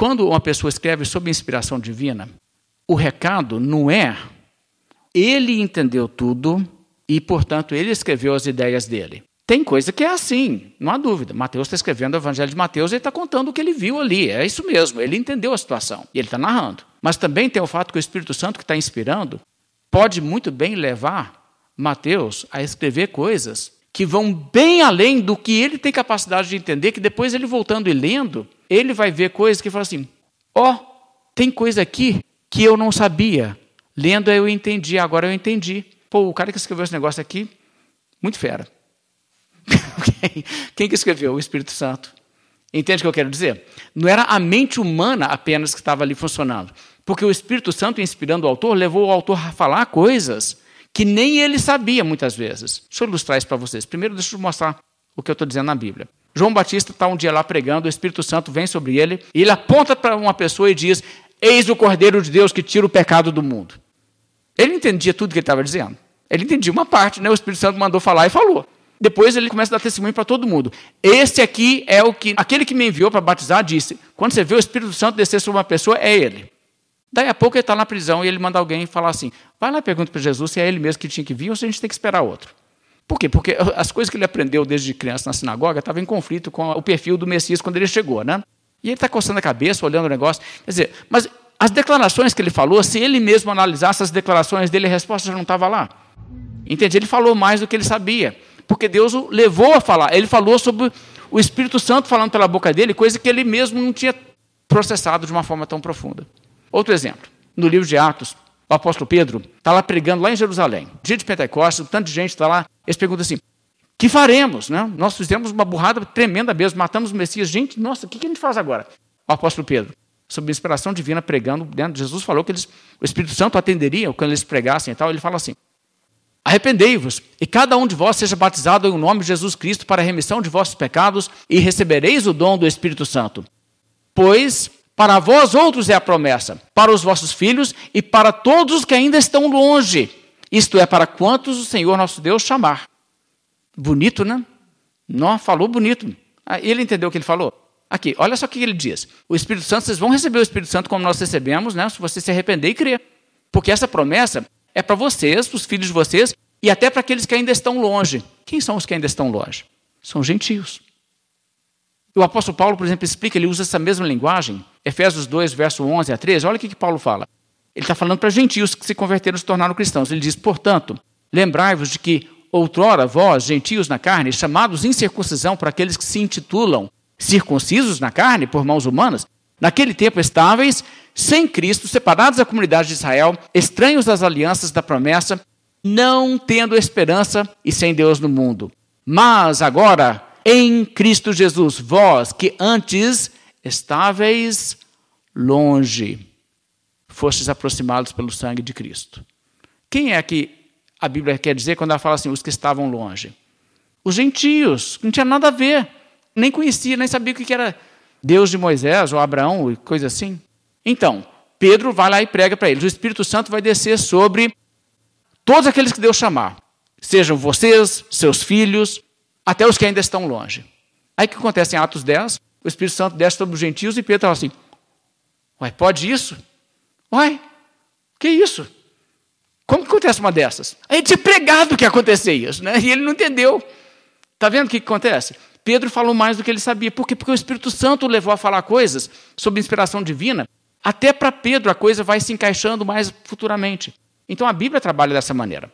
quando uma pessoa escreve sob inspiração divina, o recado não é ele entendeu tudo e, portanto, ele escreveu as ideias dele. Tem coisa que é assim, não há dúvida. Mateus está escrevendo o Evangelho de Mateus e está contando o que ele viu ali. É isso mesmo, ele entendeu a situação e ele está narrando. Mas também tem o fato que o Espírito Santo que está inspirando pode muito bem levar Mateus a escrever coisas que vão bem além do que ele tem capacidade de entender, que depois ele voltando e lendo, ele vai ver coisas que fala assim: ó, oh, tem coisa aqui que eu não sabia. Lendo eu entendi, agora eu entendi. Pô, o cara que escreveu esse negócio aqui, muito fera. Quem que escreveu? O Espírito Santo. Entende o que eu quero dizer? Não era a mente humana apenas que estava ali funcionando. Porque o Espírito Santo, inspirando o autor, levou o autor a falar coisas que nem ele sabia muitas vezes. Deixa eu ilustrar isso para vocês. Primeiro, deixa eu mostrar o que eu estou dizendo na Bíblia. João Batista está um dia lá pregando, o Espírito Santo vem sobre ele, e ele aponta para uma pessoa e diz: Eis o Cordeiro de Deus que tira o pecado do mundo. Ele entendia tudo que ele estava dizendo. Ele entendia uma parte, né? o Espírito Santo mandou falar e falou. Depois ele começa a dar testemunho para todo mundo. Este aqui é o que. Aquele que me enviou para batizar disse: quando você vê o Espírito Santo descer sobre uma pessoa, é ele. Daí a pouco ele está na prisão e ele manda alguém falar assim: vai lá e pergunta para Jesus se é ele mesmo que tinha que vir ou se a gente tem que esperar outro. Por quê? Porque as coisas que ele aprendeu desde criança na sinagoga estavam em conflito com o perfil do Messias quando ele chegou, né? E ele está coçando a cabeça, olhando o negócio. Quer dizer, mas as declarações que ele falou, se ele mesmo analisasse as declarações dele, a resposta já não estava lá. Entende? Ele falou mais do que ele sabia porque Deus o levou a falar. Ele falou sobre o Espírito Santo falando pela boca dele, coisa que ele mesmo não tinha processado de uma forma tão profunda. Outro exemplo, no livro de Atos, o apóstolo Pedro está lá pregando lá em Jerusalém. Dia de Pentecostes, um tanto de gente está lá, eles perguntam assim: que faremos? Né? Nós fizemos uma burrada tremenda mesmo, matamos o Messias. Gente, nossa, o que a gente faz agora? O apóstolo Pedro, sob inspiração divina, pregando, né? Jesus falou que eles, o Espírito Santo atenderia quando eles pregassem e tal. Ele fala assim: Arrependei-vos, e cada um de vós seja batizado em nome de Jesus Cristo para a remissão de vossos pecados, e recebereis o dom do Espírito Santo. Pois para vós outros é a promessa, para os vossos filhos e para todos os que ainda estão longe, isto é, para quantos o Senhor nosso Deus chamar. Bonito, né? Não, falou bonito. Ele entendeu o que ele falou? Aqui, olha só o que ele diz. O Espírito Santo, vocês vão receber o Espírito Santo como nós recebemos, né? Se você se arrepender e crer. Porque essa promessa é para vocês, para os filhos de vocês e até para aqueles que ainda estão longe. Quem são os que ainda estão longe? São gentios. O apóstolo Paulo, por exemplo, explica, ele usa essa mesma linguagem, Efésios 2, verso 11 a 13. Olha o que, que Paulo fala. Ele está falando para gentios que se converteram e se tornaram cristãos. Ele diz, portanto, lembrai-vos de que outrora vós, gentios na carne, chamados incircuncisão por aqueles que se intitulam circuncisos na carne por mãos humanas, naquele tempo estáveis sem Cristo, separados da comunidade de Israel, estranhos das alianças da promessa, não tendo esperança e sem Deus no mundo. Mas agora, em Cristo Jesus, vós que antes estáveis longe, fostes aproximados pelo sangue de Cristo. Quem é que a Bíblia quer dizer quando ela fala assim, os que estavam longe? Os gentios, não tinha nada a ver, nem conhecia, nem sabia o que era Deus de Moisés ou Abraão, coisa assim. Então, Pedro vai lá e prega para eles. O Espírito Santo vai descer sobre todos aqueles que Deus chamar. Sejam vocês, seus filhos, até os que ainda estão longe. Aí o que acontece em Atos 10? O Espírito Santo desce sobre os gentios e Pedro fala assim: Uai, pode isso? Uai, que isso? Como que acontece uma dessas? A gente tinha pregado que ia acontecer isso, né? E ele não entendeu. Está vendo o que, que acontece? Pedro falou mais do que ele sabia. Por quê? Porque o Espírito Santo o levou a falar coisas sob inspiração divina até para Pedro a coisa vai se encaixando mais futuramente. Então a Bíblia trabalha dessa maneira.